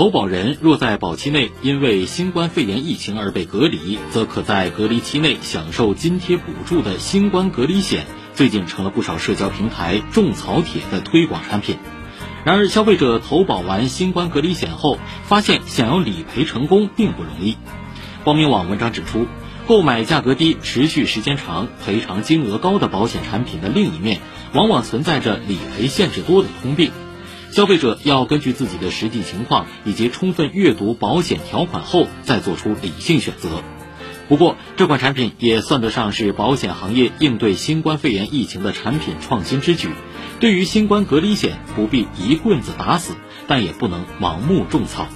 投保人若在保期内因为新冠肺炎疫情而被隔离，则可在隔离期内享受津贴补助的新冠隔离险，最近成了不少社交平台种草帖的推广产品。然而，消费者投保完新冠隔离险后，发现想要理赔成功并不容易。光明网文章指出，购买价格低、持续时间长、赔偿金额高的保险产品的另一面，往往存在着理赔限制多的通病。消费者要根据自己的实际情况以及充分阅读保险条款后，再做出理性选择。不过，这款产品也算得上是保险行业应对新冠肺炎疫情的产品创新之举。对于新冠隔离险，不必一棍子打死，但也不能盲目种草。